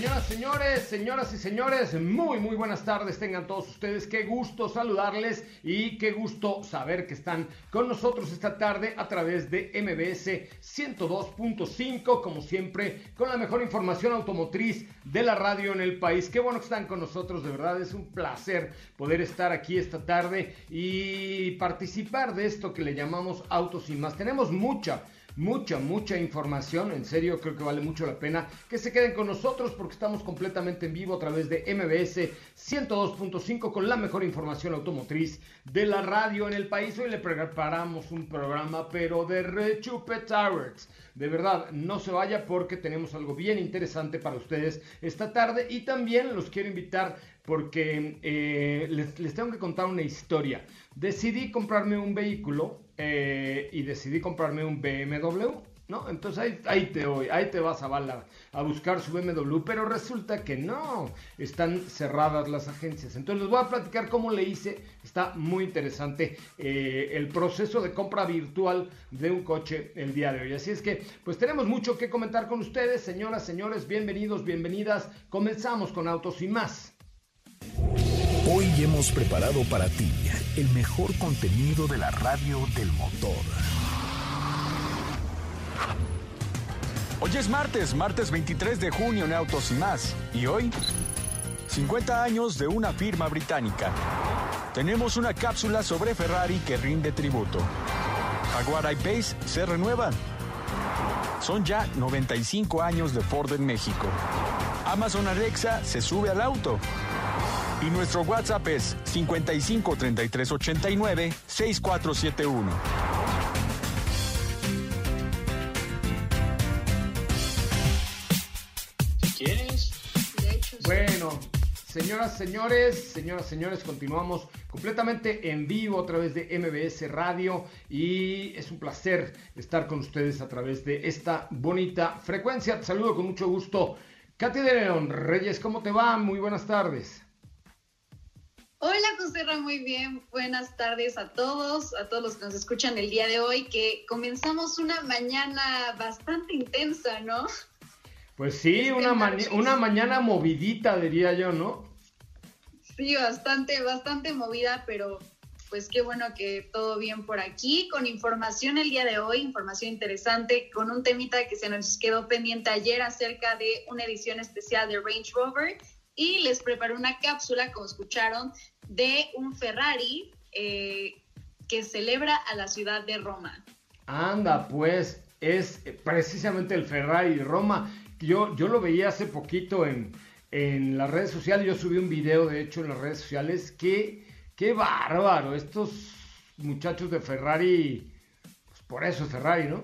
Señoras, señores, señoras y señores, muy, muy buenas tardes. Tengan todos ustedes. Qué gusto saludarles y qué gusto saber que están con nosotros esta tarde a través de MBS 102.5, como siempre, con la mejor información automotriz de la radio en el país. Qué bueno que están con nosotros, de verdad. Es un placer poder estar aquí esta tarde y participar de esto que le llamamos Autos y más. Tenemos mucha mucha, mucha información. En serio, creo que vale mucho la pena que se queden con nosotros porque estamos completamente en vivo a través de MBS 102.5 con la mejor información automotriz de la radio en el país. Hoy le preparamos un programa, pero de Rechupe Towers. De verdad, no se vaya porque tenemos algo bien interesante para ustedes esta tarde y también los quiero invitar porque eh, les, les tengo que contar una historia. Decidí comprarme un vehículo eh, y decidí comprarme un BMW, ¿no? Entonces ahí, te voy, ahí te vas a bala a buscar su BMW, pero resulta que no, están cerradas las agencias. Entonces les voy a platicar cómo le hice, está muy interesante eh, el proceso de compra virtual de un coche el día de hoy. Así es que, pues tenemos mucho que comentar con ustedes, señoras, señores, bienvenidos, bienvenidas. Comenzamos con Autos y más. Hoy hemos preparado para ti el mejor contenido de la radio del motor. Hoy es martes, martes 23 de junio en Autos y más. Y hoy, 50 años de una firma británica. Tenemos una cápsula sobre Ferrari que rinde tributo. Jaguar I-Pace se renueva. Son ya 95 años de Ford en México. Amazon Alexa se sube al auto. Y nuestro WhatsApp es 55 33 89 6471. ¿Quieres? Bueno, señoras, señores, señoras, señores, continuamos completamente en vivo a través de MBS Radio y es un placer estar con ustedes a través de esta bonita frecuencia. Te saludo con mucho gusto. Katy de León Reyes, ¿cómo te va? Muy buenas tardes. Hola, José muy bien. Buenas tardes a todos, a todos los que nos escuchan el día de hoy, que comenzamos una mañana bastante intensa, ¿no? Pues sí, una, una mañana movidita, diría yo, ¿no? Sí, bastante, bastante movida, pero pues qué bueno que todo bien por aquí, con información el día de hoy, información interesante, con un temita que se nos quedó pendiente ayer acerca de una edición especial de Range Rover y les preparé una cápsula, como escucharon, de un Ferrari eh, que celebra a la ciudad de Roma. Anda, pues es precisamente el Ferrari Roma. Yo, yo lo veía hace poquito en, en las redes sociales, yo subí un video de hecho en las redes sociales, que qué bárbaro, estos muchachos de Ferrari, pues por eso es Ferrari, ¿no?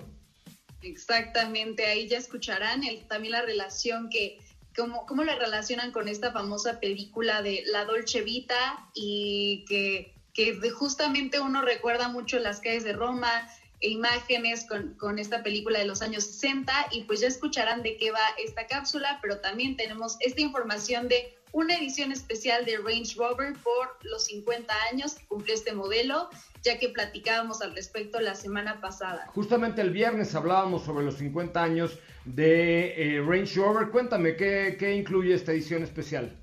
Exactamente, ahí ya escucharán el, también la relación que cómo, cómo la relacionan con esta famosa película de La Dolce Vita y que, que justamente uno recuerda mucho las calles de Roma, e imágenes con, con, esta película de los años 60 y pues ya escucharán de qué va esta cápsula, pero también tenemos esta información de una edición especial de Range Rover por los 50 años que cumplió este modelo, ya que platicábamos al respecto la semana pasada. Justamente el viernes hablábamos sobre los 50 años de eh, Range Rover. Cuéntame, ¿qué, ¿qué incluye esta edición especial?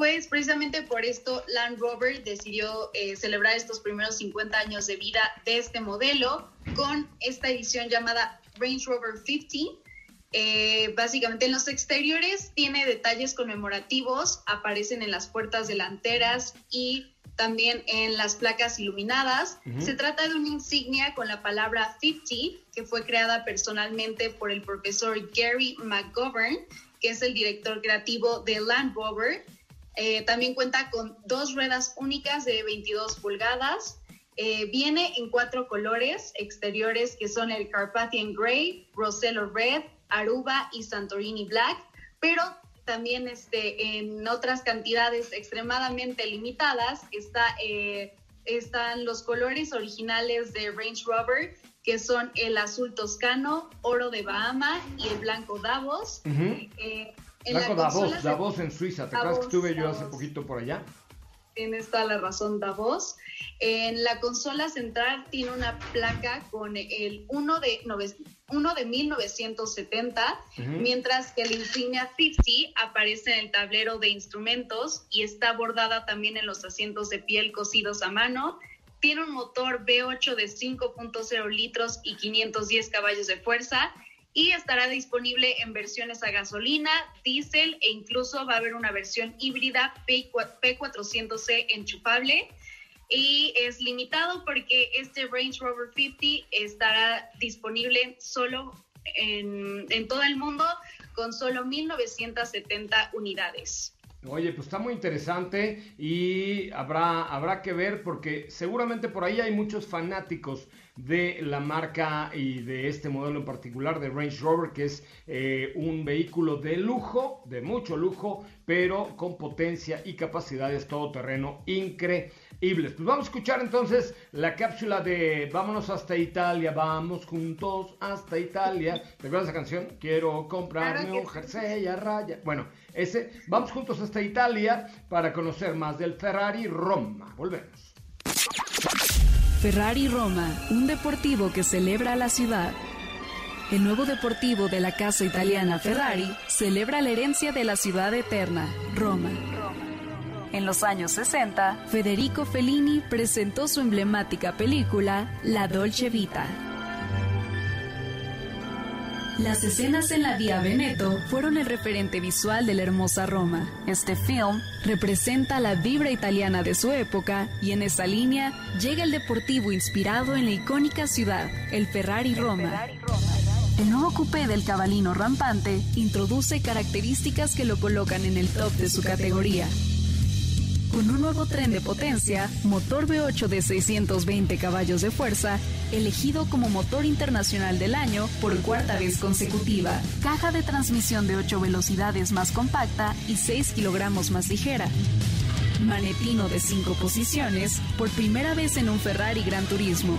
Pues precisamente por esto Land Rover decidió eh, celebrar estos primeros 50 años de vida de este modelo con esta edición llamada Range Rover 50. Eh, básicamente en los exteriores tiene detalles conmemorativos, aparecen en las puertas delanteras y también en las placas iluminadas. Se trata de una insignia con la palabra 50, que fue creada personalmente por el profesor Gary McGovern, que es el director creativo de Land Rover. Eh, también cuenta con dos ruedas únicas de 22 pulgadas. Eh, viene en cuatro colores exteriores que son el Carpathian Gray, Rosello Red, Aruba y Santorini Black, pero también este, en otras cantidades extremadamente limitadas está, eh, están los colores originales de Range Rover, que son el azul toscano, oro de Bahama y el blanco Davos. Eh, blanco Davos, Davos en Suiza, ¿te acuerdas que estuve yo hace poquito por allá? Tienes toda la razón, Davos. En la consola central tiene una placa con el 1 de, uno de 1970, mientras que la insignia 50 aparece en el tablero de instrumentos y está bordada también en los asientos de piel cosidos a mano. Tiene un motor V8 de 5.0 litros y 510 caballos de fuerza y estará disponible en versiones a gasolina, diésel e incluso va a haber una versión híbrida P400C enchufable y es limitado porque este Range Rover 50 estará disponible solo en, en todo el mundo con solo 1970 unidades. Oye, pues está muy interesante y habrá, habrá que ver porque seguramente por ahí hay muchos fanáticos de la marca y de este modelo en particular de Range Rover, que es eh, un vehículo de lujo, de mucho lujo, pero con potencia y capacidades todoterreno increíbles. Pues vamos a escuchar entonces la cápsula de Vámonos hasta Italia, vamos juntos hasta Italia. ¿Te acuerdas esa canción? Quiero comprarme un jersey a raya. Bueno, ese, vamos juntos hasta Italia para conocer más del Ferrari Roma. Volvemos. Ferrari Roma, un deportivo que celebra la ciudad. El nuevo deportivo de la casa italiana Ferrari celebra la herencia de la ciudad eterna, Roma. En los años 60, Federico Fellini presentó su emblemática película La Dolce Vita. Las escenas en la Vía Veneto fueron el referente visual de la hermosa Roma. Este film representa la vibra italiana de su época y en esa línea llega el deportivo inspirado en la icónica ciudad, el Ferrari Roma. El nuevo coupé del cabalino rampante introduce características que lo colocan en el top de su categoría, con un nuevo tren de potencia, motor V8 de 620 caballos de fuerza, elegido como motor internacional del año por cuarta vez consecutiva, caja de transmisión de 8 velocidades más compacta y 6 kilogramos más ligera. Manetino de 5 posiciones, por primera vez en un Ferrari Gran Turismo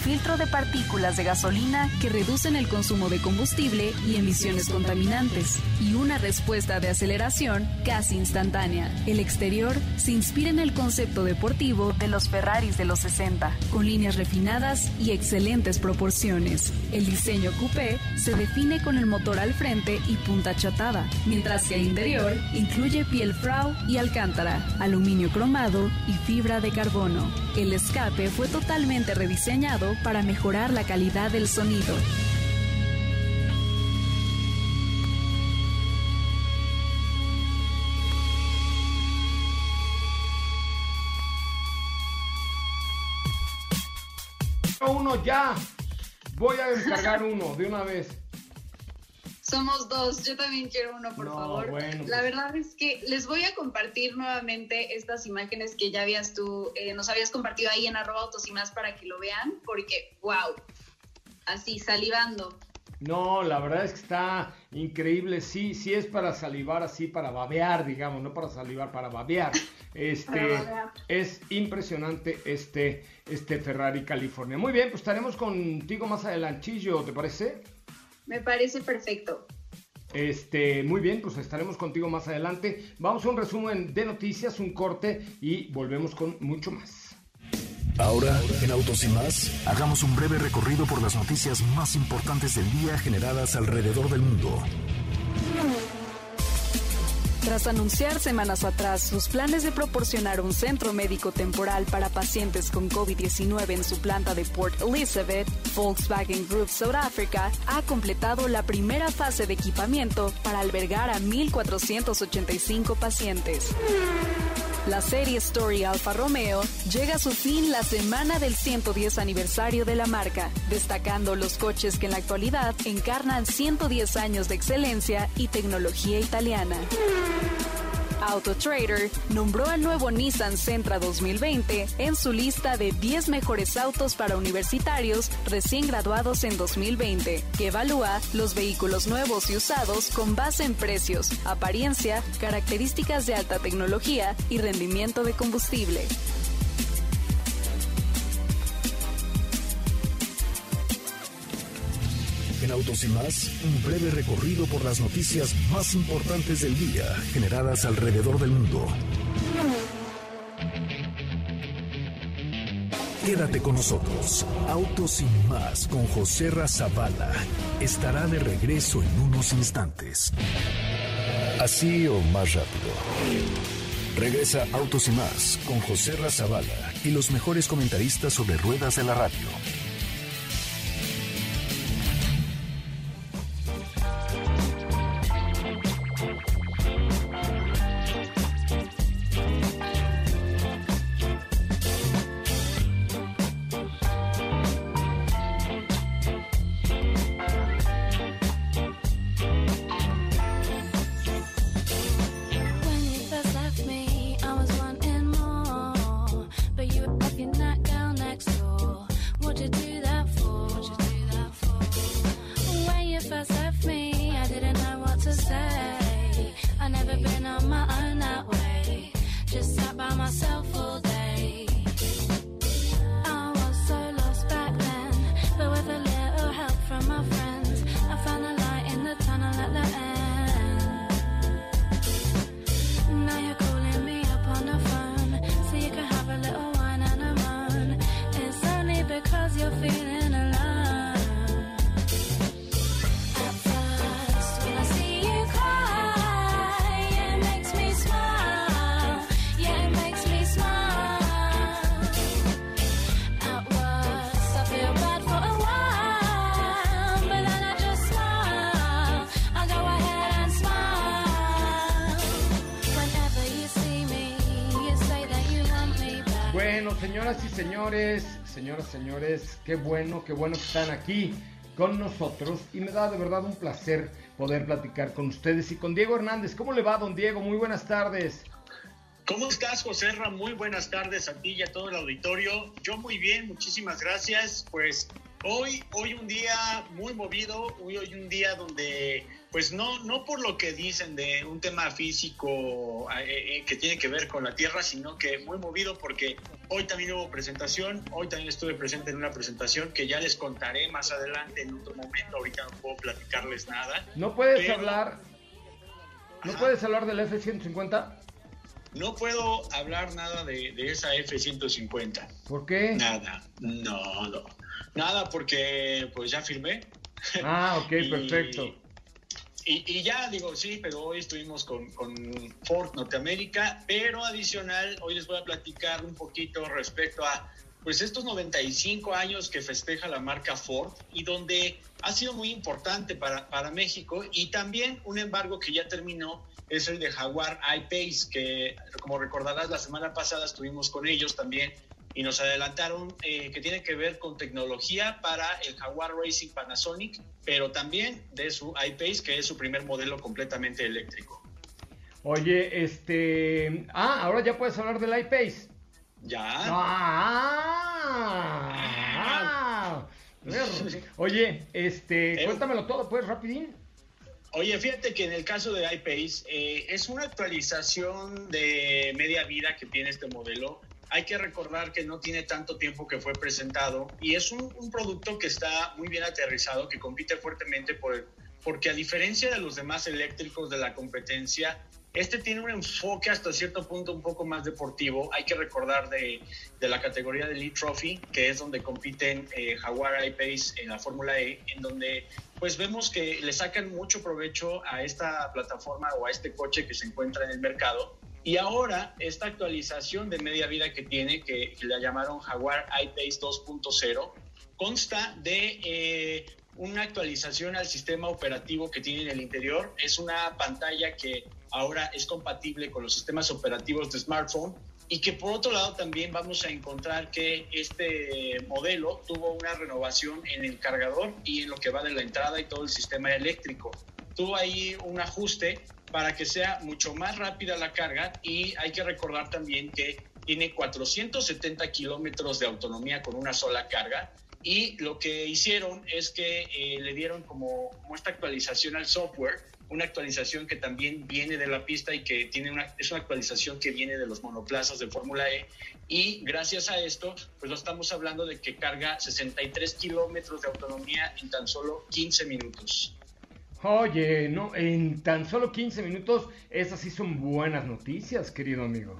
filtro de partículas de gasolina que reducen el consumo de combustible y emisiones contaminantes, y una respuesta de aceleración casi instantánea. El exterior se inspira en el concepto deportivo de los Ferraris de los 60, con líneas refinadas y excelentes proporciones. El diseño coupé se define con el motor al frente y punta chatada, mientras que el interior incluye piel frau y alcántara, aluminio cromado y fibra de carbono. El escape fue totalmente rediseñado para mejorar la calidad del sonido. Uno ya. Voy a descargar uno de una vez. Somos dos, yo también quiero uno, por favor. la pues. verdad es que les voy a compartir nuevamente estas imágenes que ya habías tú, eh, nos habías compartido ahí en arroba autos y más para que lo vean, porque, wow, así, salivando. No, la verdad es que está increíble. Sí, sí es para salivar así, para babear, digamos, no para salivar, para babear. Este es impresionante este, este Ferrari California. Muy bien, pues estaremos contigo más adelantillo, ¿te parece? Me parece perfecto. Este, muy bien, pues estaremos contigo más adelante. Vamos a un resumen de noticias, un corte y volvemos con mucho más. Ahora, en Autos y más, hagamos un breve recorrido por las noticias más importantes del día generadas alrededor del mundo. Tras anunciar semanas atrás sus planes de proporcionar un centro médico temporal para pacientes con COVID-19 en su planta de Port Elizabeth, Volkswagen Group South Africa ha completado la primera fase de equipamiento para albergar a 1.485 pacientes. La serie Story Alfa Romeo llega a su fin la semana del 110 aniversario de la marca, destacando los coches que en la actualidad encarnan 110 años de excelencia y tecnología italiana. AutoTrader nombró al nuevo Nissan Sentra 2020 en su lista de 10 mejores autos para universitarios recién graduados en 2020, que evalúa los vehículos nuevos y usados con base en precios, apariencia, características de alta tecnología y rendimiento de combustible. En Autos y más, un breve recorrido por las noticias más importantes del día generadas alrededor del mundo. Quédate con nosotros. Autos y más con José Razabala estará de regreso en unos instantes. Así o más rápido. Regresa Autos y más con José Razabala y los mejores comentaristas sobre ruedas de la radio señores, qué bueno, qué bueno que están aquí con nosotros y me da de verdad un placer poder platicar con ustedes y con Diego Hernández. ¿Cómo le va, don Diego? Muy buenas tardes. ¿Cómo estás, José Ra? Muy buenas tardes a ti y a todo el auditorio. Yo muy bien, muchísimas gracias. Pues hoy, hoy un día muy movido, hoy, hoy un día donde pues no, no por lo que dicen de un tema físico eh, eh, que tiene que ver con la Tierra, sino que muy movido porque hoy también hubo presentación, hoy también estuve presente en una presentación que ya les contaré más adelante en otro momento, ahorita no puedo platicarles nada. ¿No puedes hablar? ¿No puedes hablar del F-150? No puedo hablar nada de, de esa F-150. ¿Por qué? Nada, no, no. Nada porque pues ya firmé. Ah, ok, perfecto. Y, ya digo, sí, pero hoy estuvimos con, con, Ford Norteamérica, pero adicional, hoy les voy a platicar un poquito respecto a pues estos 95 años que festeja la marca Ford y donde ha sido muy importante para, para México y también un embargo que ya terminó es el de Jaguar I-Pace, que como recordarás la semana pasada estuvimos con ellos también y nos adelantaron eh, que tiene que ver con tecnología para el Jaguar Racing Panasonic, pero también de su iPace, que es su primer modelo completamente eléctrico. Oye, este... Ah, ahora ya puedes hablar del iPace. Ya. Ah, Oye, este, cuéntamelo todo, pues, rapidín. Oye, fíjate que en el caso de iPace eh, es una actualización de media vida que tiene este modelo hay que recordar que no tiene tanto tiempo que fue presentado y es un, producto que está muy bien aterrizado, que compite fuertemente por porque a diferencia de los demás eléctricos de la competencia, este tiene un enfoque hasta cierto punto un poco más deportivo. Hay que recordar de, la categoría de Elite Trophy, que es donde compiten eh, Jaguar I-Pace en la Fórmula E, en donde pues vemos que le sacan mucho provecho a esta plataforma o a este coche que se encuentra en el mercado y ahora, esta actualización de media vida que tiene, que, la llamaron Jaguar I-Pace 2.0, consta de eh, una actualización al sistema operativo que tiene en el interior. Es una pantalla que ahora es compatible con los sistemas operativos de smartphone y que por otro lado también vamos a encontrar que este modelo tuvo una renovación en el cargador y en lo que va de la entrada y todo el sistema eléctrico. Tuvo ahí un ajuste para que sea mucho más rápida la carga y hay que recordar también que tiene 470 kilómetros de autonomía con una sola carga y lo que hicieron es que eh, le dieron como, como esta actualización al software una actualización que también viene de la pista y que tiene una, es una actualización que viene de los monoplazas de Fórmula E. Y gracias a esto, pues lo estamos hablando de que carga 63 kilómetros de autonomía en tan solo 15 minutos. Oye, no, en tan solo 15 minutos, esas sí son buenas noticias, querido amigo.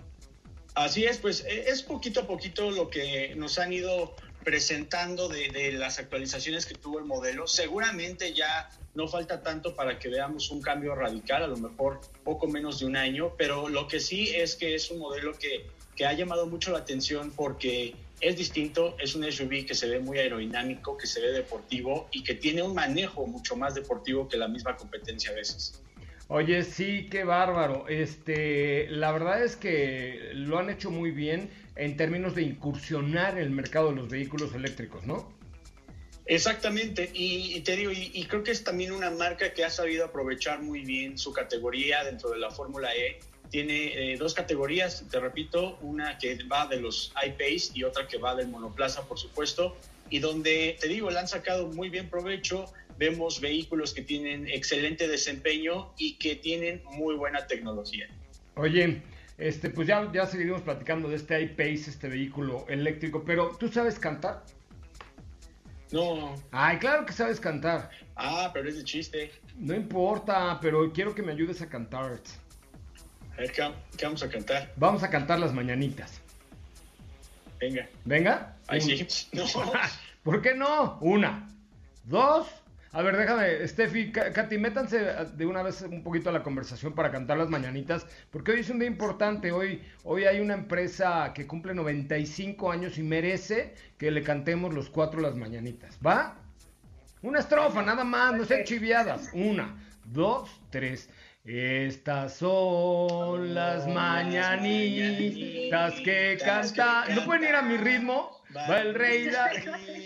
Así es, pues e, es poquito a poquito lo que nos han ido presentando de, de, las actualizaciones que tuvo el modelo. Seguramente ya no falta tanto para que veamos un cambio radical, a lo mejor poco menos de un año, pero lo que sí es que es un modelo que, que ha llamado mucho la atención porque es distinto, es un SUV que se ve muy aerodinámico, que se ve deportivo y que tiene un manejo mucho más deportivo que la misma competencia a veces. Oye, sí, qué bárbaro. Este, la verdad es que lo han hecho muy bien en términos de incursionar en el mercado de los vehículos eléctricos, ¿no? Exactamente, y, y te digo, y, y, creo que es también una marca que ha sabido aprovechar muy bien su categoría dentro de la Fórmula E. Tiene eh, dos categorías, te repito, una que va de los iPace y otra que va del monoplaza, por supuesto, y donde, te digo, le han sacado muy bien provecho. Vemos vehículos que tienen excelente desempeño y que tienen muy buena tecnología. Oye, este, pues ya, ya seguiremos platicando de este iPace, este vehículo eléctrico, pero ¿tú sabes cantar? No. Ay, claro que sabes cantar. Ah, pero es de chiste. No importa, pero quiero que me ayudes a cantar. A ver, ¿qué, qué vamos a cantar? Vamos a cantar las mañanitas. Venga. ¿Venga? Ay, sí. No. ¿Por qué no? Una, dos. A ver, déjame, Steffi, Katy, métanse de una vez un poquito a la conversación para cantar las mañanitas, porque hoy es un día importante. Hoy, hoy hay una empresa que cumple 95 años y merece que le cantemos los cuatro las mañanitas. ¿Va? Una estrofa, nada más, no sean chiviadas. Una, dos, tres. Estas son las mañanitas que cantan. ¿No pueden ir a mi ritmo? Va el rey. La...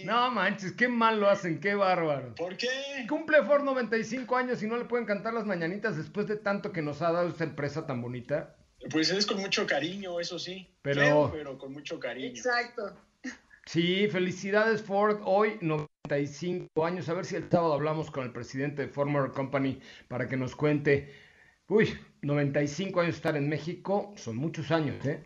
No manches, qué mal lo hacen, qué bárbaro. ¿Por qué? Cumple Ford 95 años y no le pueden cantar las mañanitas después de tanto que nos ha dado esta empresa tan bonita. Pues es con mucho cariño, eso sí. Pero, pero con mucho cariño. Exacto. Sí, felicidades Ford. Hoy 95 años. A ver si el sábado hablamos con el presidente de Ford Motor Company para que nos cuente. Uy, 95 años de estar en México. Son muchos años, ¿eh?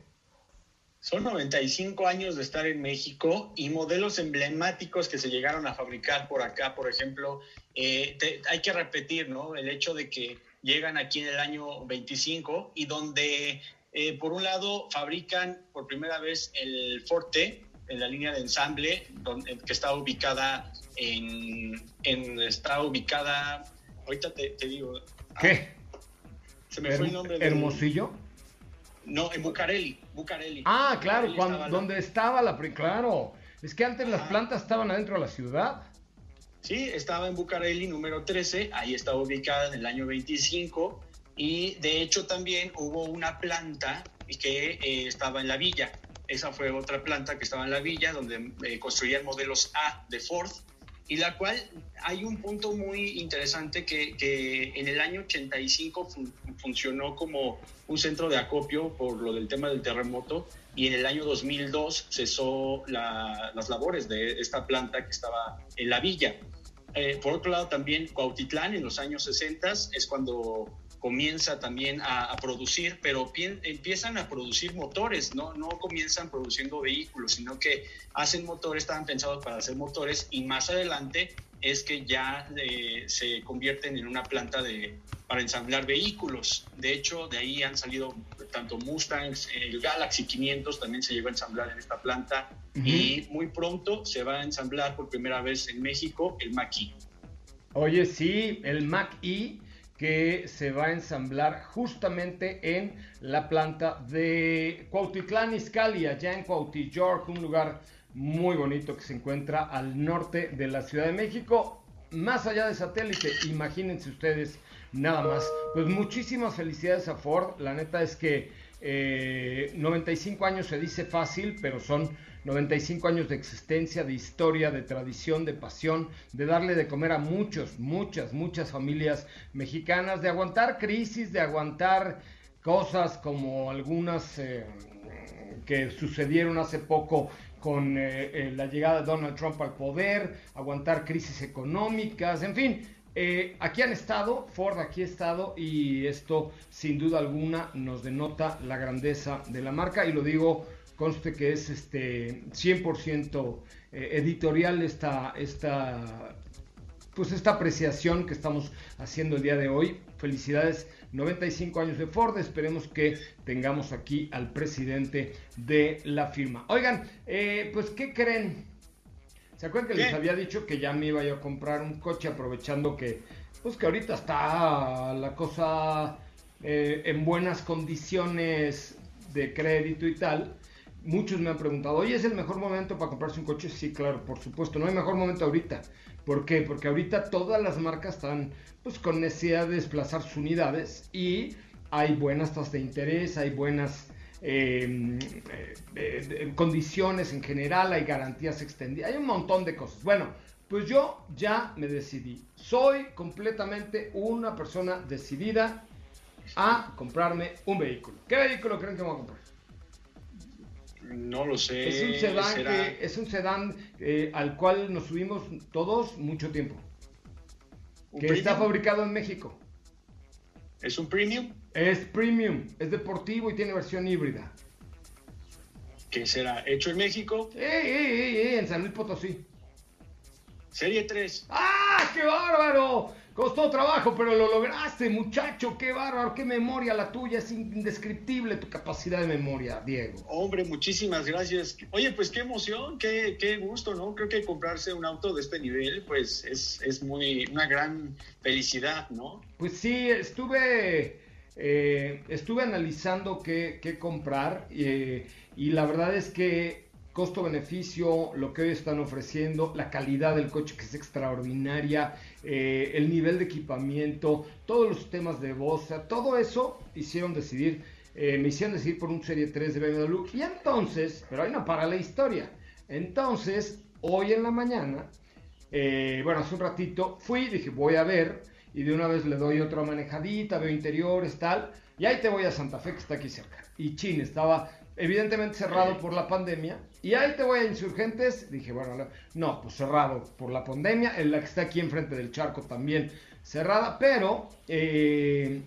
Son 95 años de estar en México y modelos emblemáticos que se llegaron a fabricar por acá, por ejemplo, eh, te, hay que repetir, ¿no? El hecho de que llegan aquí en el año 25 y donde, eh, por un lado, fabrican por primera vez el Forte en la línea de ensamble, donde, que está ubicada en, en está ubicada, ahorita te, te digo. ¿Qué? Se me fue el nombre. ¿Hermosillo? De, no, en Bucareli, Bucareli. Ah, claro, Bucareli cuando, estaba donde estaba la... Claro, es que antes las plantas estaban adentro de la ciudad. Sí, estaba en Bucareli número 13, ahí estaba ubicada en el año 25 y de hecho también hubo una planta que eh, estaba en la villa. Esa fue otra planta que estaba en la villa donde eh, construían modelos A de Ford y la cual hay un punto muy interesante que, que en el año 85 fun funcionó como un centro de acopio por lo del tema del terremoto y en el año 2002 cesó la, las labores de esta planta que estaba en la villa. Eh, por otro lado, también Cuautitlán en los años 60 es cuando comienza también a, a producir, pero pien, empiezan a producir motores, ¿no? no comienzan produciendo vehículos, sino que hacen motores, estaban pensados para hacer motores y más adelante es que ya eh, se convierten en una planta de, para ensamblar vehículos. De hecho, de ahí han salido tanto Mustangs, el Galaxy 500 también se llegó a ensamblar en esta planta uh -huh. y muy pronto se va a ensamblar por primera vez en México el Mac-E. Oye, sí, el Mac-E que se va a ensamblar justamente en la planta de Cuautitlán Izcalli, allá en Cuautillork, un lugar muy bonito que se encuentra al norte de la Ciudad de México. más allá de satélite. Imagínense ustedes nada más. Pues muchísimas felicidades a Ford. La neta es que 95 eh, años se dice fácil, pero son 95 años de existencia, de historia, de tradición, de pasión, de darle de comer a muchos, muchas, muchas familias mexicanas, de aguantar crisis, de aguantar cosas como algunas eh, que sucedieron hace poco con eh, eh, la llegada de Donald Trump al poder, aguantar crisis económicas, en fin. Aquí han estado, Ford aquí ha estado y esto sin duda alguna nos denota la grandeza de la marca y lo digo conste que es este 100% eh, editorial esta, esta, pues esta apreciación que estamos haciendo el día de hoy. Felicidades, 95 años de Ford. Esperemos que tengamos aquí al presidente de la firma. Oigan, eh, pues, ¿qué creen? ¿Se acuerdan que les había dicho que ya me iba yo a comprar un coche aprovechando que, pues que ahorita está la cosa eh, en buenas condiciones de crédito y tal? muchos me han preguntado, oye, ¿es el mejor momento para comprarse un coche? Sí, claro, por supuesto, no hay mejor momento ahorita. ¿Por qué? Porque ahorita todas las marcas están pues, con necesidad de desplazar sus unidades y hay buenas tasas de interés, hay buenas eh, eh, condiciones en general, hay garantías extendidas, hay un montón de cosas. Bueno, pues yo ya me decidí. Soy completamente una persona decidida a comprarme un vehículo. ¿Qué vehículo creen que me voy a comprar? No lo sé. Es un sedán, es un sedán eh, al cual nos subimos todos mucho tiempo. Que está fabricado en México. ¿Es un premium? Es premium, es deportivo y tiene versión híbrida. ¿Qué será? ¿Hecho en México? ¡Eh, eh, eh! En San Luis Potosí. Serie 3. ¡Ah, qué bárbaro! Costó trabajo, pero lo lograste, muchacho. Qué bárbaro, qué memoria la tuya. Es indescriptible tu capacidad de memoria, Diego. Hombre, muchísimas gracias. Oye, pues qué emoción, qué, qué gusto, ¿no? Creo que comprarse un auto de este nivel, pues es, es muy una gran felicidad, ¿no? Pues sí, estuve, eh, estuve analizando qué, comprar eh, y la verdad es que costo-beneficio, lo que hoy están ofreciendo, la calidad del coche que es extraordinaria, eh, el nivel de equipamiento, todos los temas de voz, todo eso hicieron decidir, me hicieron decidir por un Serie 3 de BMW. Y entonces, pero ahí no para la historia. Entonces, hoy en la mañana, bueno, hace un ratito, fui, dije, voy a ver, y de una vez le doy otra manejadita, veo interiores, tal, y ahí te voy a Santa Fe, que está aquí cerca. Y Chin estaba evidentemente cerrado por la pandemia. Y ahí te voy a Insurgentes. Dije, bueno, no, pues cerrado por la pandemia. En la que está aquí enfrente del charco también cerrada. Pero eh,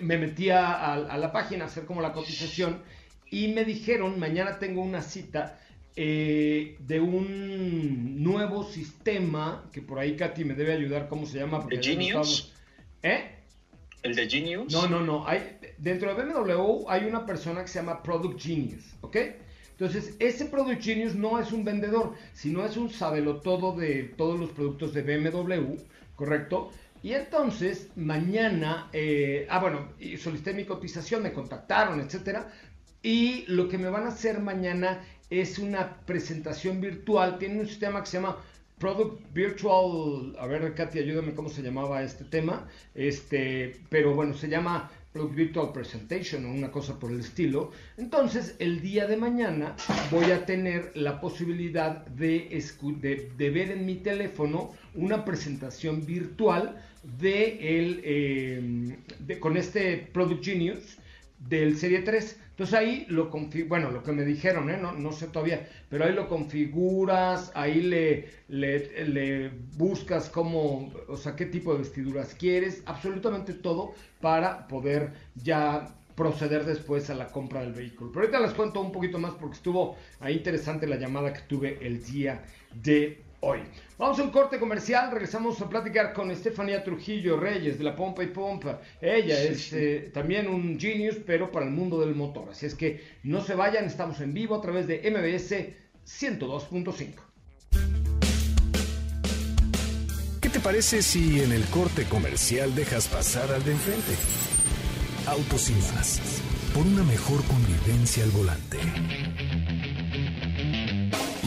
me metí a, la página a hacer como la cotización. Y me dijeron, mañana tengo una cita eh, de un nuevo sistema. Que por ahí Katy me debe ayudar, ¿cómo se llama? Porque Genius? ¿Eh? ¿El de Genius? No, no, no. Hay, dentro de BMW hay una persona que se llama Product Genius, ¿ok? Entonces, ese Product Genius no es un vendedor, sino es un sabelotodo de todos los productos de BMW, ¿correcto? Y entonces, mañana, eh, ah, bueno, solicité mi cotización, me contactaron, etcétera. Y lo que me van a hacer mañana es una presentación virtual. Tienen un sistema que se llama Product Virtual, a ver, Katy, ayúdame cómo se llamaba este tema, este, pero bueno, se llama Product Virtual Presentation o una cosa por el estilo. Entonces, el día de mañana voy a tener la posibilidad de, de, ver en mi teléfono una presentación virtual de el, eh, con este Product Genius del Serie 3. Entonces ahí lo bueno, lo que me dijeron, ¿eh? no, no, sé todavía, pero ahí lo configuras, ahí le, le, buscas cómo, o sea, qué tipo de vestiduras quieres, absolutamente todo para poder ya proceder después a la compra del vehículo. Pero ahorita les cuento un poquito más porque estuvo ahí interesante la llamada que tuve el día de hoy. Vamos a un corte comercial, regresamos a platicar con Estefanía Trujillo Reyes de la Pompa y Pompa. Ella es eh, también un genius, pero para el mundo del motor. Así es que no se vayan, estamos en vivo a través de MBS 102.5. ¿Qué te parece si en el corte comercial dejas pasar al de enfrente? Autos y más, por una mejor convivencia al volante.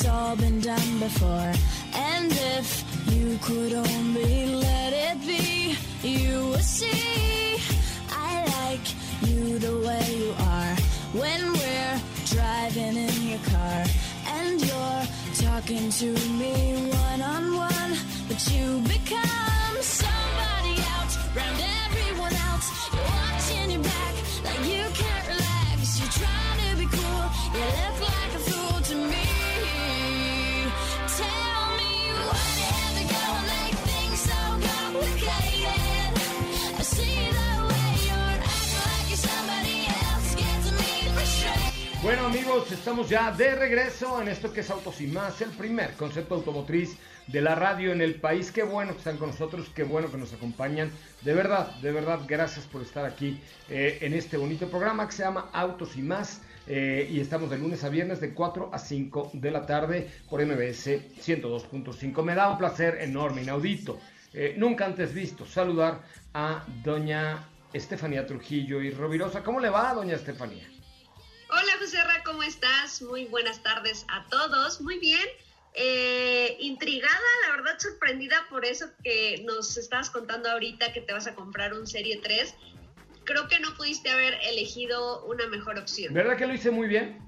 it's all been done before. And if you could only let it be, you would see. I like you the way you are when we're driving in your car. And you're talking to me one on one, but you become somebody out round everyone else. You're watching your back like you can't relax. You're trying to be cool, you look like a fool. Bueno amigos, estamos ya de regreso en esto que es Autos y Más, el primer concepto automotriz de la radio en el país. Qué bueno que están con nosotros, qué bueno que nos acompañan. De verdad, de verdad, gracias por estar aquí eh, en este bonito programa que se llama Autos y Más. Eh, y estamos de lunes a viernes de 4 a 5 de la tarde por MBS 102.5. Me da un placer enorme, inaudito, eh, nunca antes visto, saludar a doña Estefanía Trujillo y Rovirosa. ¿Cómo le va, doña Estefanía? Hola, José Ra, ¿cómo estás? Muy buenas tardes a todos. Muy bien. Eh, intrigada, la verdad sorprendida por eso que nos estabas contando ahorita que te vas a comprar un Serie 3. Creo que no pudiste haber elegido una mejor opción. ¿Verdad que lo hice muy bien?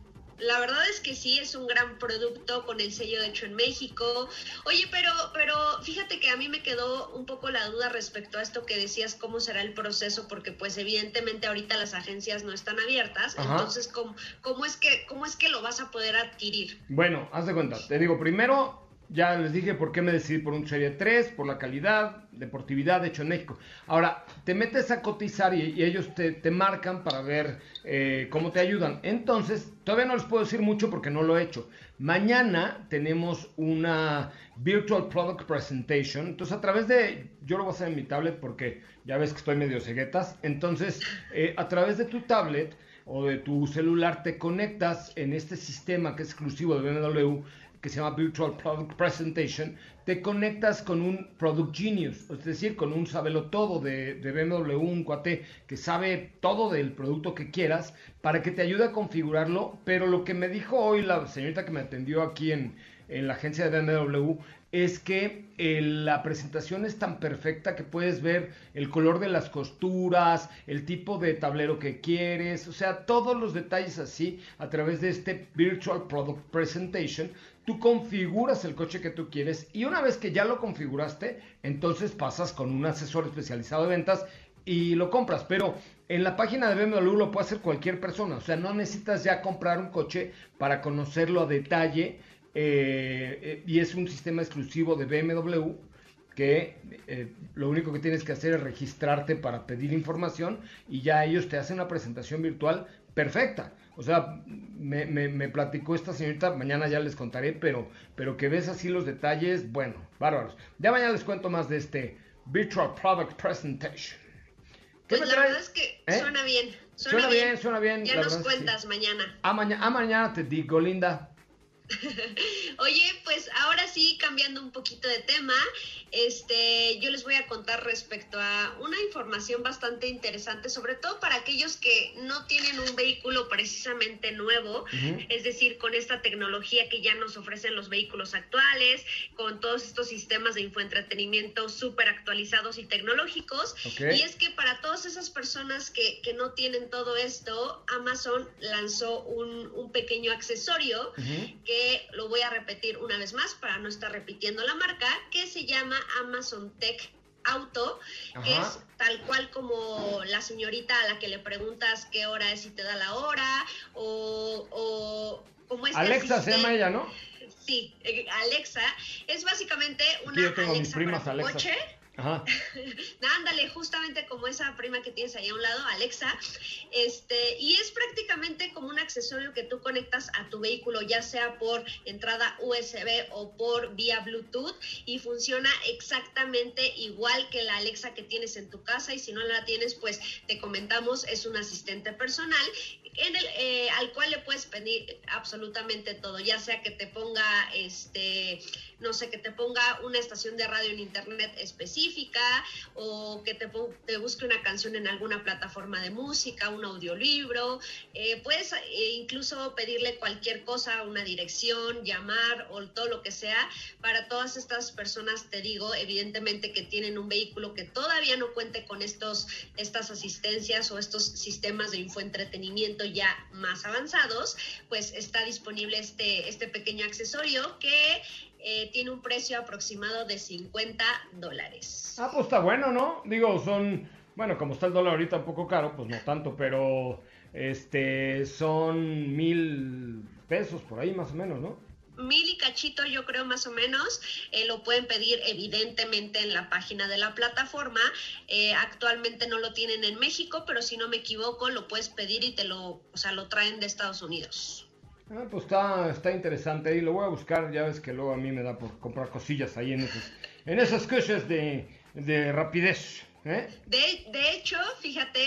La verdad es que sí, es un gran producto con el sello de hecho en México. Oye, pero, pero fíjate que a mí me quedó un poco la duda respecto a esto que decías, cómo será el proceso, porque pues evidentemente ahorita las agencias no están abiertas. Entonces, ¿cómo, ¿cómo, es que, ¿cómo es que lo vas a poder adquirir? Bueno, haz de cuenta. Te digo, primero ya les dije por qué me decidí por un Serie 3, por la calidad, deportividad hecho en México. Ahora, te metes a cotizar y, ellos te, te, marcan para ver eh, cómo te ayudan. Entonces, todavía no les puedo decir mucho porque no lo he hecho. Mañana tenemos una Virtual Product Presentation. Entonces, a través de, yo lo voy a hacer en mi tablet porque ya ves que estoy medio ceguetas. Entonces, eh, a través de tu tablet o de tu celular te conectas en este sistema que es exclusivo de BMW que se llama Virtual Product Presentation, te conectas con un Product Genius, es decir, con un sabelo todo de, de, BMW, un cuate que sabe todo del producto que quieras, para que te ayude a configurarlo. Pero lo que me dijo hoy la señorita que me atendió aquí en, en la agencia de BMW es que eh, la presentación es tan perfecta que puedes ver el color de las costuras, el tipo de tablero que quieres, o sea, todos los detalles así a través de este Virtual Product Presentation. Tú configuras el coche que tú quieres y una vez que ya lo configuraste, entonces pasas con un asesor especializado de ventas y lo compras. Pero en la página de BMW lo puede hacer cualquier persona, o sea, no necesitas ya comprar un coche para conocerlo a detalle eh, eh, y es un sistema exclusivo de BMW que eh, lo único que tienes que hacer es registrarte para pedir información y ya ellos te hacen una presentación virtual perfecta. O sea, me, me, platicó esta señorita, mañana ya les contaré, pero, pero que ves así los detalles, bueno, bárbaros. Ya mañana les cuento más de este Virtual Product Presentation. Pues la verdad es que suena bien. Suena, bien, suena bien. Ya nos cuentas mañana. A, mañana. a mañana te digo, Linda. Oye, pues ahora sí, cambiando un poquito de tema, este, yo les voy a contar respecto a una información bastante interesante, sobre todo para aquellos que no tienen un vehículo precisamente nuevo, es decir, con esta tecnología que ya nos ofrecen los vehículos actuales, con todos estos sistemas de infoentretenimiento súper actualizados y tecnológicos. Y es que para todas esas personas que, que, no tienen todo esto, Amazon lanzó un, un pequeño accesorio que lo voy a repetir una vez más para no estar repitiendo la marca, que se llama Amazon Tech Auto, que es tal cual como la señorita a la que le preguntas qué hora es y te da la hora, o, o como es. Alexa se llama ella, ¿no? Sí, eh, Alexa es básicamente una Alexa para coche Ándale, justamente como esa prima que tienes ahí a un lado, Alexa. Este, y es prácticamente como un accesorio que tú conectas a tu vehículo, ya sea por entrada USB o por vía Bluetooth, y funciona exactamente igual que la Alexa que tienes en tu casa. Y si no la tienes, pues te comentamos, es un asistente personal eh, al cual le puedes pedir absolutamente todo, ya sea que te ponga, este, no sé, que te ponga una estación de radio en internet específica o que te, busque una canción en alguna plataforma de música, un audiolibro. Eh, puedes eh, incluso pedirle cualquier cosa, una dirección, llamar o todo lo que sea. Para todas estas personas, te digo, evidentemente que tienen un vehículo que todavía no cuente con estos, estas asistencias o estos sistemas de infoentretenimiento ya más avanzados, pues está disponible este, este pequeño accesorio que eh, tiene un precio aproximado de 50 dólares. Ah, pues está bueno, ¿no? Digo, son, bueno, como está el dólar ahorita un poco caro, pues no tanto, pero este, son mil pesos por ahí más o menos, ¿no? mil y cachito, yo creo más o menos. Eh, lo pueden pedir evidentemente en la página de la plataforma. Eh, actualmente no lo tienen en México, pero si no me equivoco, lo puedes pedir y te lo, o sea, lo traen de Estados Unidos. Ah, pues está, está interesante y lo voy a buscar. Ya ves que luego a mí me da por comprar cosillas ahí en esos, en esas cosas de, de rapidez. ¿eh? De, de, hecho, fíjate,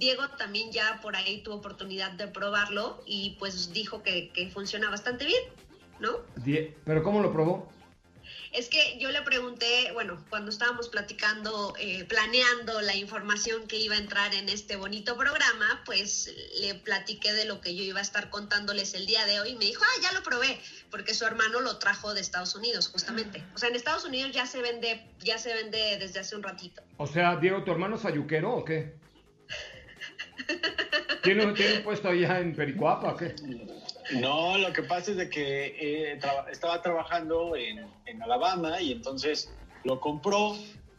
Diego también ya por ahí tuvo oportunidad de probarlo y pues dijo que, funciona bastante bien, ¿no? ¿Pero cómo lo probó? Es que yo le pregunté, bueno, cuando estábamos platicando, eh, planeando la información que iba a entrar en este bonito programa, pues le platiqué de lo que yo iba a estar contándoles el día de hoy y me dijo, ah, ya lo probé, porque su hermano lo trajo de Estados Unidos, justamente. O sea, en Estados Unidos ya se vende, ya se vende desde hace un ratito. O sea, Diego, ¿tu hermano es ayuquero o qué? ¿Tiene, un puesto allá en Pericuapa o qué? No, lo que pasa es de que eh, estaba trabajando en, Alabama y entonces lo compró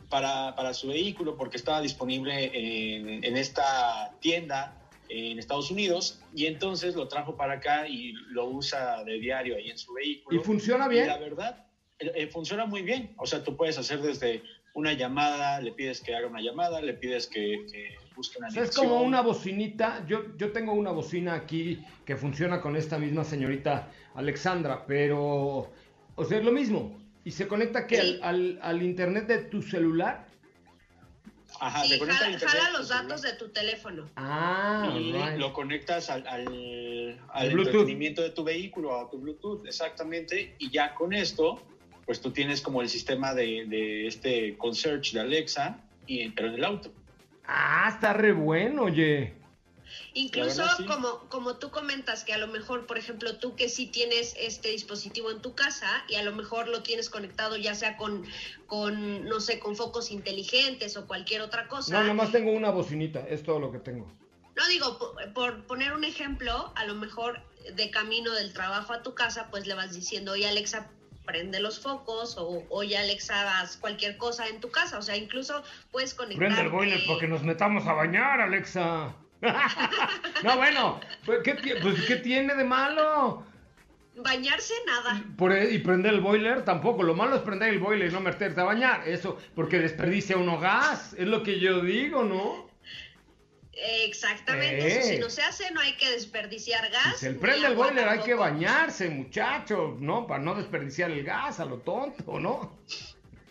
para, para, su vehículo porque estaba disponible en, en, esta tienda en Estados Unidos y entonces lo trajo para acá y lo usa de diario ahí en su vehículo. ¿Y funciona bien? la verdad, eh, eh, funciona muy bien. O sea, tú puedes hacer desde una llamada, le pides que haga una llamada, le pides que, que es como una bocinita. Yo, yo tengo una bocina aquí que funciona con esta misma señorita Alexandra, pero. O sea, es lo mismo. ¿Y se conecta que al, al, internet de tu celular? Ajá, se conecta jala, internet jala los datos de tu teléfono. Ah, y lo conectas al, al, al entretenimiento de tu vehículo, a tu Bluetooth, exactamente. Y ya con esto, pues tú tienes como el sistema de, de este concierge de Alexa, y, pero en el auto. Ah, está re bueno, oye. Incluso como, como tú comentas que a lo mejor, por ejemplo, tú que sí tienes este dispositivo en tu casa y a lo mejor lo tienes conectado ya sea con, con no sé, con focos inteligentes o cualquier otra cosa. No, nomás tengo una bocinita, es todo lo que tengo. No digo, por, poner un ejemplo, a lo mejor de camino del trabajo a tu casa, pues le vas diciendo, oye Alexa, prende los focos o oye Alexa, haz cualquier cosa en tu casa. O sea, incluso puedes conectar. Prende el boiler porque nos metamos a bañar, Alexa. no, bueno, pues ¿qué, pues, ¿qué tiene de malo? Bañarse nada. Por, e, y prender el boiler tampoco. Lo malo es prender el boiler y no meterte a bañar. Eso, porque desperdicia uno gas. Es lo que yo digo, ¿no? Exactamente, si no se hace no hay que desperdiciar gas. Si se prende el boiler hay que bañarse, muchachos, ¿no? Para no desperdiciar el gas a lo tonto, ¿no?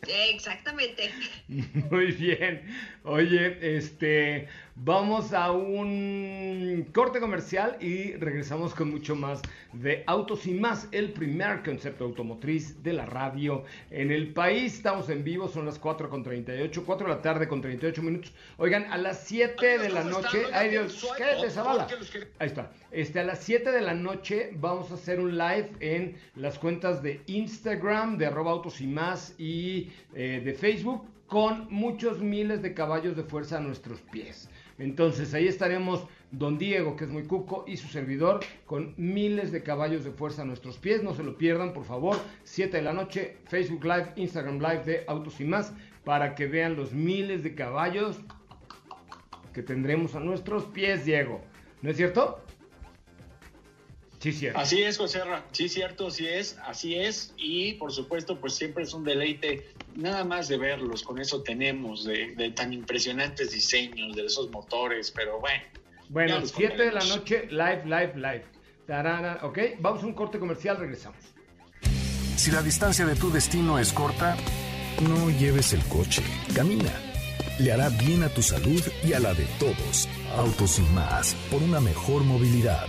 Exactamente. Muy bien. Oye, este, vamos a un corte comercial y regresamos con mucho más de Autos y más, el primer concepto automotriz de la radio en el país. Estamos en vivo, son las 4 con 38, 4 de la tarde con 38 minutos. Oigan, a las 7 de la noche, ay Dios, cállate Zavala. Ahí está. Este, a las 7 de la noche vamos a hacer un live en las cuentas de Instagram, de arroba autos y más y eh, de Facebook con muchos miles de caballos de fuerza a nuestros pies. Entonces ahí estaremos Don Diego, que es muy cuco, y su servidor con miles de caballos de fuerza a nuestros pies. No se lo pierdan, por favor. 7 de la noche, Facebook Live, Instagram Live de Autos y más, para que vean los miles de caballos que tendremos a nuestros pies, Diego. ¿No es cierto? Sí, cierto. Así es, José Ra. Sí, cierto, sí es, así es. Y por supuesto, pues siempre es un deleite nada más de verlos. Con eso tenemos de, tan impresionantes diseños de esos motores, pero bueno. Bueno, 7 de la noche, live, live, live. Tarara, ok, vamos a un corte comercial, regresamos. Si la distancia de tu destino es corta, no lleves el coche, camina. Le hará bien a tu salud y a la de todos. Autos y más, por una mejor movilidad.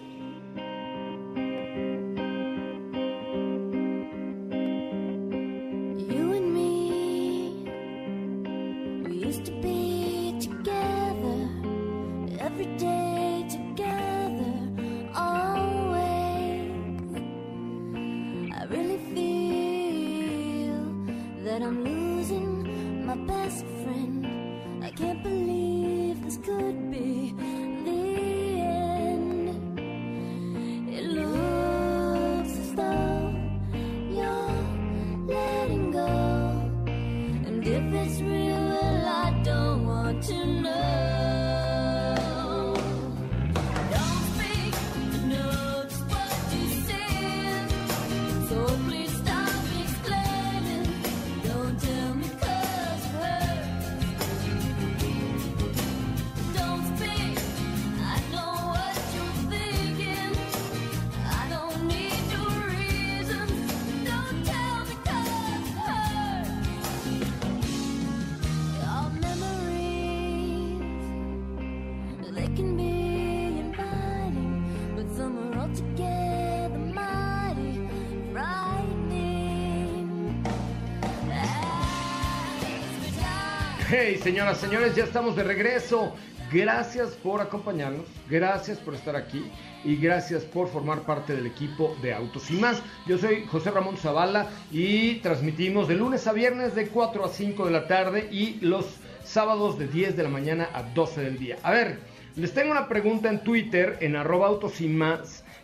Señoras, señores, ya estamos de regreso. Gracias por acompañarnos, gracias por estar aquí y gracias por formar parte del equipo de Autos y más. Yo soy José Ramón Zavala y transmitimos de lunes a viernes de 4 a 5 de la tarde y los sábados de 10 de la mañana a 12 del día. A ver, les tengo una pregunta en Twitter, en arroba Autos y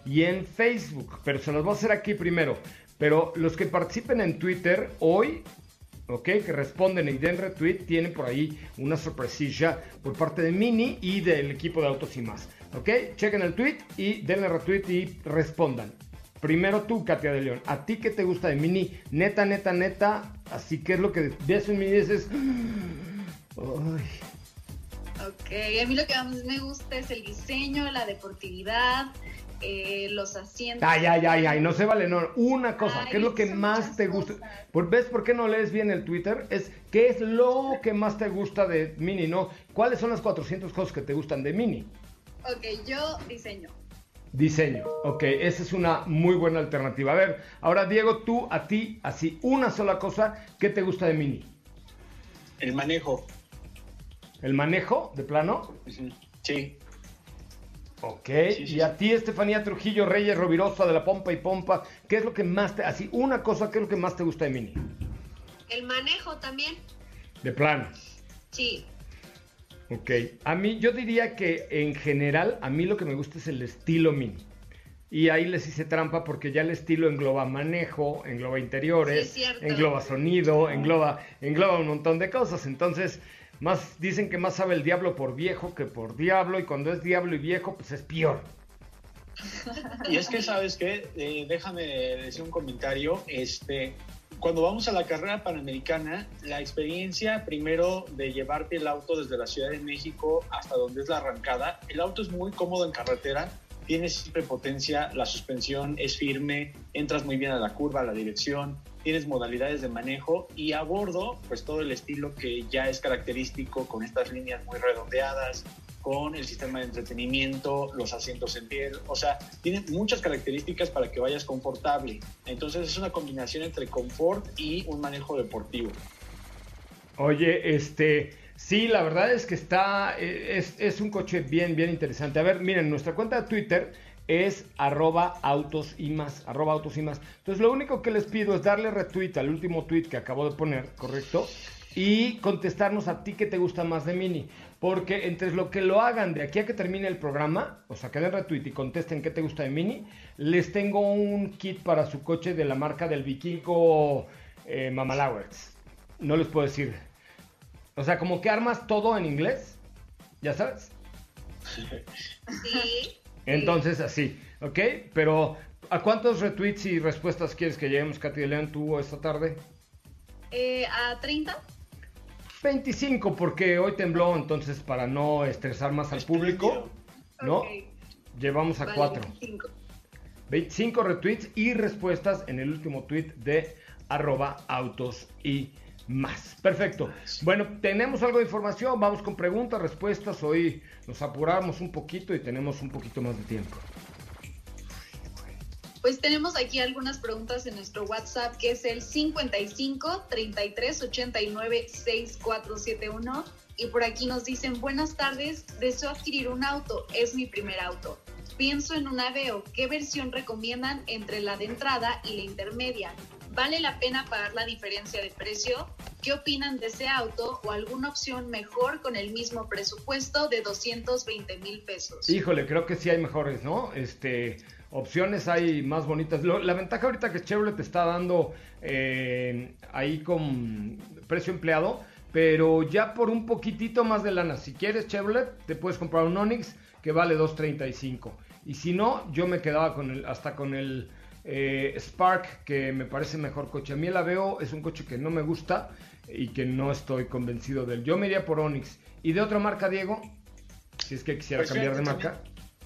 y en Facebook, pero se las voy a hacer aquí primero. Pero los que participen en Twitter hoy ¿ok? Que responden y den retweet, tienen por ahí una sorpresilla por parte de Mini y del equipo de Autos y más, ¿ok? Chequen el tweet y denle retweet y respondan. Primero tú, Katia de León, ¿a ti qué te gusta de Mini? Neta, neta, neta, así que es lo que ves en Mini dices... Ok, a mí lo que más me gusta es el diseño, la deportividad, eh, los asientos. Ay, ay, ay, ay, no se vale, no. Una cosa, ¿qué es lo que más te gusta? ¿Ves por qué no lees bien el Twitter? Es, ¿qué es lo que más te gusta de Mini, no? ¿Cuáles son las 400 cosas que te gustan de Mini? Ok, yo diseño. Diseño, ok, esa es una muy buena alternativa. A ver, ahora Diego, tú, a ti, así, una sola cosa, ¿qué te gusta de Mini? El manejo. ¿El manejo, de plano? Sí. Ok, y a ti, Estefanía Trujillo Reyes Rovirosa de la Pompa y Pompa, ¿qué es lo que más te, así, una cosa, qué es lo que más te gusta de Mini? El manejo también. De plano. Sí. Ok, a mí, yo diría que en general, a mí lo que me gusta es el estilo Mini. Y ahí les hice trampa porque ya el estilo engloba manejo, engloba interiores, engloba sonido, engloba, engloba un montón de cosas. Entonces, más dicen que más sabe el diablo por viejo que por diablo y cuando es diablo y viejo pues es peor. Y es que sabes qué, eh, déjame decir un comentario, este, cuando vamos a la carrera panamericana, la experiencia primero de llevarte el auto desde la Ciudad de México hasta donde es la arrancada, el auto es muy cómodo en carretera, tiene siempre potencia, la suspensión es firme, entras muy bien a la curva, a la dirección, tienes modalidades de manejo y a bordo, pues todo el estilo que ya es característico con estas líneas muy redondeadas, con el sistema de entretenimiento, los asientos en piel, o sea, tiene muchas características para que vayas confortable. Entonces es una combinación entre confort y un manejo deportivo. Oye, este, sí, la verdad es que está, eh, es, es un coche bien, bien interesante. A ver, miren, nuestra cuenta de Twitter es arroba autos y más, arroba autos y más. Entonces lo único que les pido es darle retweet al último tweet que acabo de poner, ¿correcto? y contestarnos a ti qué te gusta más de Mini. Porque entre lo que lo hagan de aquí a que termine el programa, o sea, que den retweet y contesten qué te gusta de Mini, les tengo un kit para su coche de la marca del vikingo eh, Mamalowers. No les puedo decir. O sea, como que armas todo en inglés, ¿ya sabes? Sí. Entonces, así, ¿ok? Pero, ¿a cuántos retweets y respuestas quieres que lleguemos, Katy de León, tú esta tarde? Eh, ¿A 30? 25, porque hoy tembló, entonces para no estresar más al público, ¿no? Llevamos a Vale, 4. 25. 25 retweets y respuestas en el último tweet de arroba autos y más. Perfecto. Bueno, tenemos algo de información, vamos con preguntas, respuestas. Hoy nos apuramos un poquito y tenemos un poquito más de tiempo. Pues tenemos aquí algunas preguntas en nuestro WhatsApp, que es el 55 33 89 6471. Y por aquí nos dicen, buenas tardes, deseo adquirir un auto, es mi primer auto. Pienso en un Aveo, ¿qué versión recomiendan entre la de entrada y la intermedia? ¿Vale la pena pagar la diferencia de precio? ¿Qué opinan de ese auto o alguna opción mejor con el mismo presupuesto de 220 mil pesos? Híjole, creo que sí hay mejores, ¿no? Este, opciones hay más bonitas. La ventaja ahorita que Chevrolet te está dando eh, ahí con precio empleado, pero ya por un poquitito más de lana. Si quieres Chevrolet, te puedes comprar un Onix que vale 235. Y si no, yo me quedaba con el, hasta con el eh, Spark, que me parece mejor coche. A mí el Aveo es un coche que no me gusta y que no estoy convencido de él. Yo me iría por Onix. ¿Y de otra marca, Diego? Si es que quisiera Pues cambiar de marca.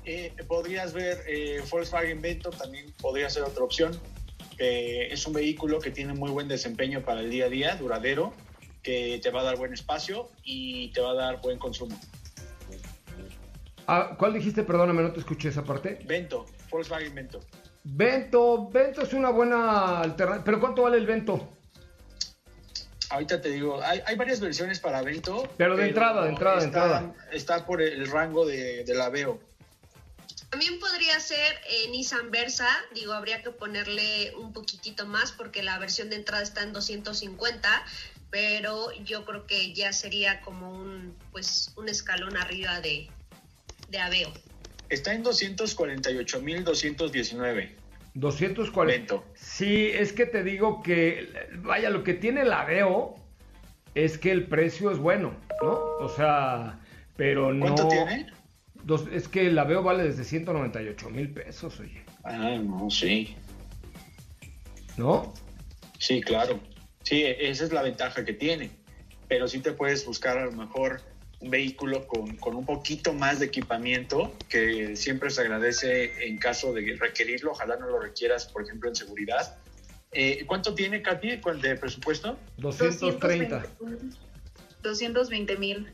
Eh, podrías ver eh, Volkswagen Vento, también podría ser otra opción. Es un vehículo que tiene muy buen desempeño para el día a día, duradero, que te va a dar buen espacio y te va a dar buen consumo. Ah, ¿Cuál dijiste? Perdóname, no te escuché esa parte. Vento, Volkswagen Vento. Vento, Vento es una buena alternativa. ¿Pero cuánto vale el Vento? Ahorita te digo, hay, hay varias versiones para Vento. Pero de entrada, de entrada, de entrada. Está por el rango de, de la Veo. También podría ser eh, Nissan Versa, digo, habría que ponerle un poquitito más porque la versión de entrada está en 250, pero yo creo que ya sería como un, pues, un escalón arriba de, de Aveo. Está en 248.219. 240. Vento. Sí, es que te digo que, vaya, lo que tiene el Aveo es que el precio es bueno, ¿no? O sea, pero no... ¿Cuánto tiene? Dos- es que el Aveo vale desde 198 mil pesos, oye, Ah, no, sí. ¿no? Sí, claro. Sí, esa es la ventaja que tiene. Pero sí te puedes buscar a lo mejor vehículo con, con un poquito más de equipamiento, que siempre se agradece en caso de requerirlo. Ojalá no lo requieras, por ejemplo, en seguridad. Eh, ¿Cuánto tiene, Katy, cuál- de presupuesto? 230. 220 mil.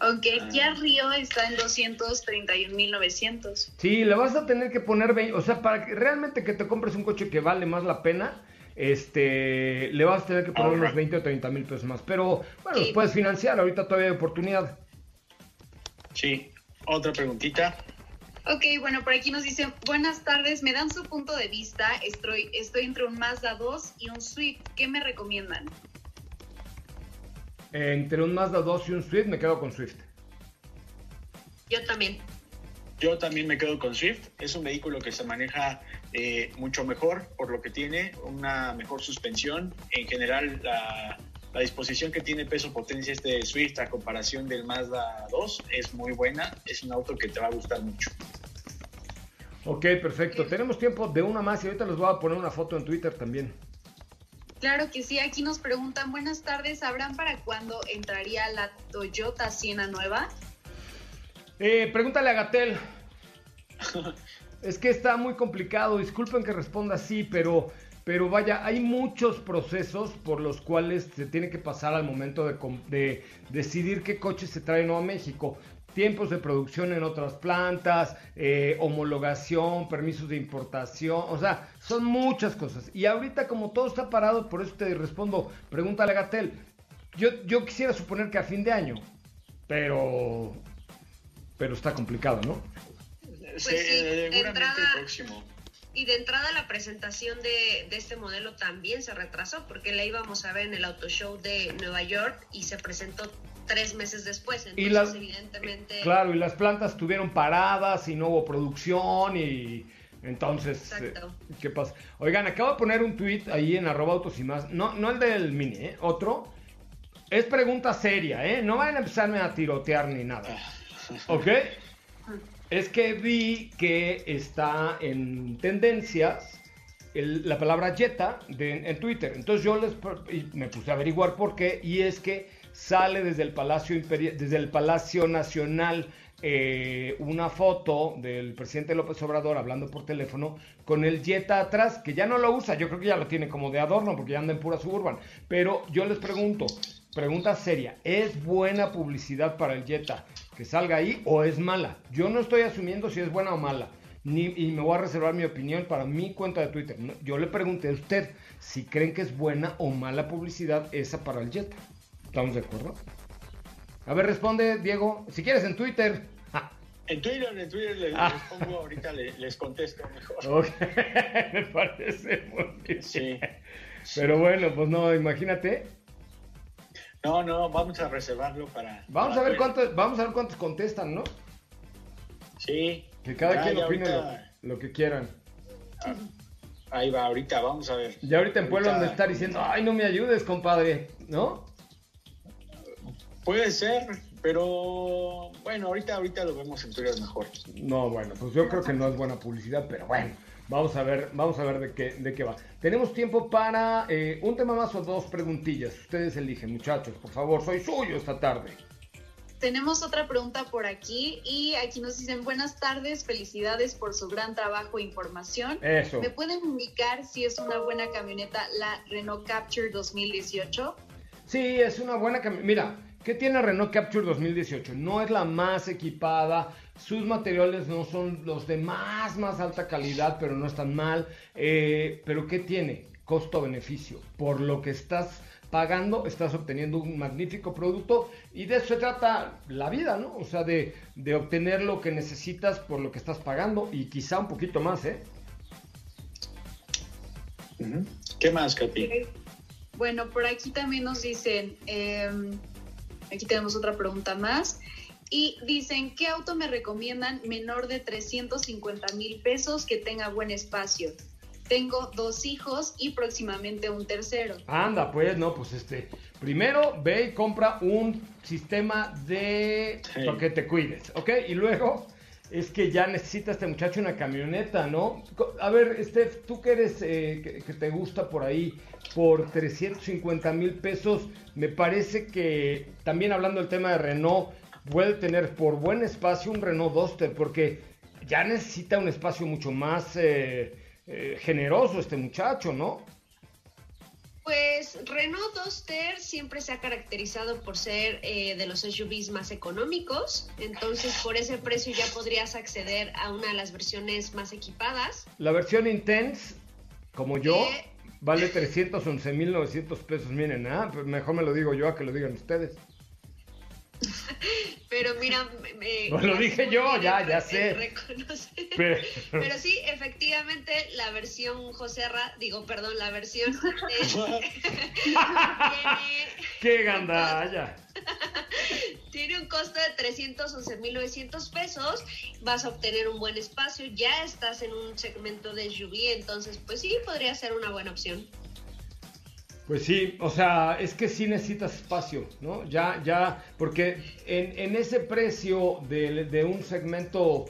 Aunque Ah. Kia Río está en 231 mil 900. Sí, le vas a tener que poner 20, o sea, para que realmente que te compres un coche que vale más la pena, este, le vas a tener que poner unos 20 o 30 mil pesos más. Pero bueno, Sí. los puedes financiar, ahorita todavía hay oportunidad. Sí. Otra preguntita. Ok, bueno, por aquí nos dicen, buenas tardes, me dan su punto de vista, estoy, estoy entre un Mazda 2 y un Swift, ¿qué me recomiendan? Entre un Mazda 2 y un Swift, me quedo con Swift. Yo también. Yo también me quedo con Swift. Es un vehículo que se maneja eh, mucho mejor por lo que tiene, una mejor suspensión. En general, la, la disposición que tiene peso-potencia este Swift a comparación del Mazda 2 es muy buena. Es un auto que te va a gustar mucho. Ok, perfecto. Tenemos tiempo de una más y ahorita les voy a poner una foto en Twitter también. Claro que sí, aquí nos preguntan, buenas tardes, ¿sabrán para cuándo entraría la Toyota Siena nueva? Eh, pregúntale a Gatel. es que está muy complicado. Disculpen que responda así, pero, pero vaya, hay muchos procesos por los cuales se tiene que pasar al momento de, decidir qué coche se trae no a México. Tiempos de producción en otras plantas, eh, homologación, permisos de importación, o sea, son muchas cosas. Y ahorita como todo está parado, por eso te respondo, pregúntale a Gatel. Yo, yo quisiera suponer que a fin de año, pero pero está complicado, ¿no? Sí, sí, de seguramente entrada- el próximo. Y de entrada la presentación de, de, este modelo también se retrasó porque la íbamos a ver en el Auto Show de Nueva York y se presentó tres meses después. Entonces, y las, evidentemente... Claro, y las plantas estuvieron paradas y no hubo producción y... Entonces, eh, ¿qué pasa? Oigan, acabo de poner un tweet ahí en arroba autos y más. No, no el del mini, ¿eh? Otro. Es pregunta seria, ¿eh? No vayan a empezarme a tirotear ni nada. ¿Ok? Es que vi que está en tendencias la palabra Jetta en Twitter. Entonces yo les me puse a averiguar por qué. Y es que sale desde el Palacio, Imperial, desde el Palacio Nacional eh, una foto del presidente López Obrador hablando por teléfono con el Jetta atrás, que ya no lo usa, yo creo que ya lo tiene como de adorno porque ya anda en pura suburban. Pero yo les pregunto, pregunta seria, ¿es buena publicidad para el Jetta que salga ahí o es mala? Yo no estoy asumiendo si es buena o mala. Ni, y me voy a reservar mi opinión para mi cuenta de Twitter. Yo le pregunté a usted si creen que es buena o mala publicidad esa para el Jetta. ¿Estamos de acuerdo? A ver, responde, Diego. Si quieres en Twitter. En Twitter, en Twitter les, ah. les pongo, ahorita les, les contesto mejor. Me parece muy bien. Sí. Pero bueno, pues no, imagínate. No, no, vamos a reservarlo para. Vamos para a ver cuántos, vamos a ver cuántos contestan, ¿no? Sí. Que cada ya, quien opine ahorita... lo, lo, que quieran. Ah, ahí va, ahorita, vamos a ver. Ya ahorita en Puebla donde estar diciendo, ay, no me ayudes, compadre, ¿no? Puede ser, pero bueno, ahorita, ahorita lo vemos en Twitter mejor. No, bueno, pues yo creo que no es buena publicidad, pero bueno, vamos a ver, vamos a ver de qué, de qué va. Tenemos tiempo para eh, un tema más o dos preguntillas. Ustedes eligen, muchachos, por favor, soy suyo esta tarde. Tenemos otra pregunta por aquí y aquí nos dicen buenas tardes, felicidades por su gran trabajo e información. Eso. ¿Me pueden indicar si es una buena camioneta la Renault Capture 2018? Sí, es una buena camioneta. Mira, ¿Qué tiene Renault Capture 2018? No es la más equipada, sus materiales no son los de más, más alta calidad, pero no están mal. Eh, pero ¿qué tiene? Costo-beneficio. Por lo que estás pagando, estás obteniendo un magnífico producto y de eso se trata la vida, ¿no? O sea, de, de obtener lo que necesitas por lo que estás pagando y quizá un poquito más, ¿eh? ¿Qué más, Capi? Bueno, por aquí también nos dicen, eh, Aquí tenemos otra pregunta más. Y dicen, ¿qué auto me recomiendan menor de 350 mil pesos que tenga buen espacio? Tengo dos hijos y próximamente un tercero. Anda, pues, no, pues este. Primero ve y compra un sistema de. Sí. para que te cuides, ¿ok? Y luego es que ya necesita este muchacho una camioneta, ¿no? A ver, Steph, tú que eres, eh, que, que, te gusta por ahí, por 350 mil pesos, me parece que también hablando del tema de Renault, puede tener por buen espacio un Renault Duster, porque ya necesita un espacio mucho más eh, eh, generoso este muchacho, ¿no? Pues Renault Duster siempre se ha caracterizado por ser eh, de los SUVs más económicos, entonces por ese precio ya podrías acceder a una de las versiones más equipadas. La versión Intense, como yo, eh... vale 311.900 pesos, miren, ¿ah? mejor me lo digo yo a que lo digan ustedes. Pero mira, me, pues lo dije yo, ya, ya sé. Pero... Pero... sí, efectivamente, la versión Joserra, digo, perdón, la versión es, tiene, ¡Qué gandalla! tiene un costo de 311.900 pesos, vas a obtener un buen espacio, ya estás en un segmento de SUV, entonces pues sí, podría ser una buena opción. Pues sí, o sea, es que sí necesitas espacio, ¿no? Ya, ya, porque en, en ese precio de, de un segmento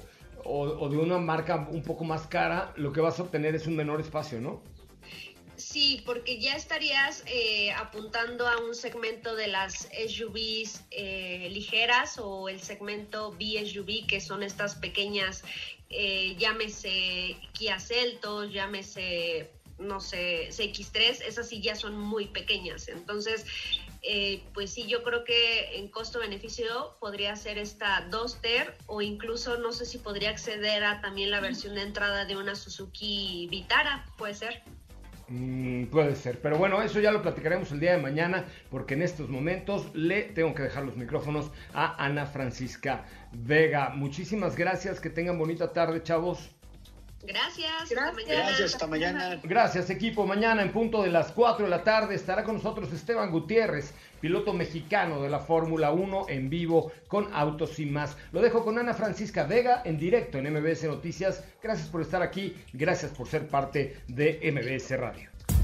o, de una marca un poco más cara, lo que vas a obtener es un menor espacio, ¿no? Sí, porque ya estarías eh, apuntando a un segmento de las SUVs eh, ligeras o el segmento BSUV, que son estas pequeñas, eh, llámese Kia Celtos, llámese no sé, CX3, esas sí ya son muy pequeñas. Entonces, eh, pues sí, yo creo que en costo-beneficio podría ser esta Duster o incluso no sé si podría acceder a también la versión de entrada de una Suzuki Vitara, puede ser. Mm, puede ser, pero bueno, eso ya lo platicaremos el día de mañana porque en estos momentos le tengo que dejar los micrófonos a Ana Francisca Vega. Muchísimas gracias, que tengan bonita tarde, chavos. Gracias. Gracias. Hasta mañana. Gracias, equipo. Mañana en punto de las 4 de la tarde estará con nosotros Esteban Gutiérrez, piloto mexicano de la Fórmula 1 en vivo con Autos y más. Lo dejo con Ana Francisca Vega en directo en MBS Noticias. Gracias por estar aquí. Gracias por ser parte de MBS Radio.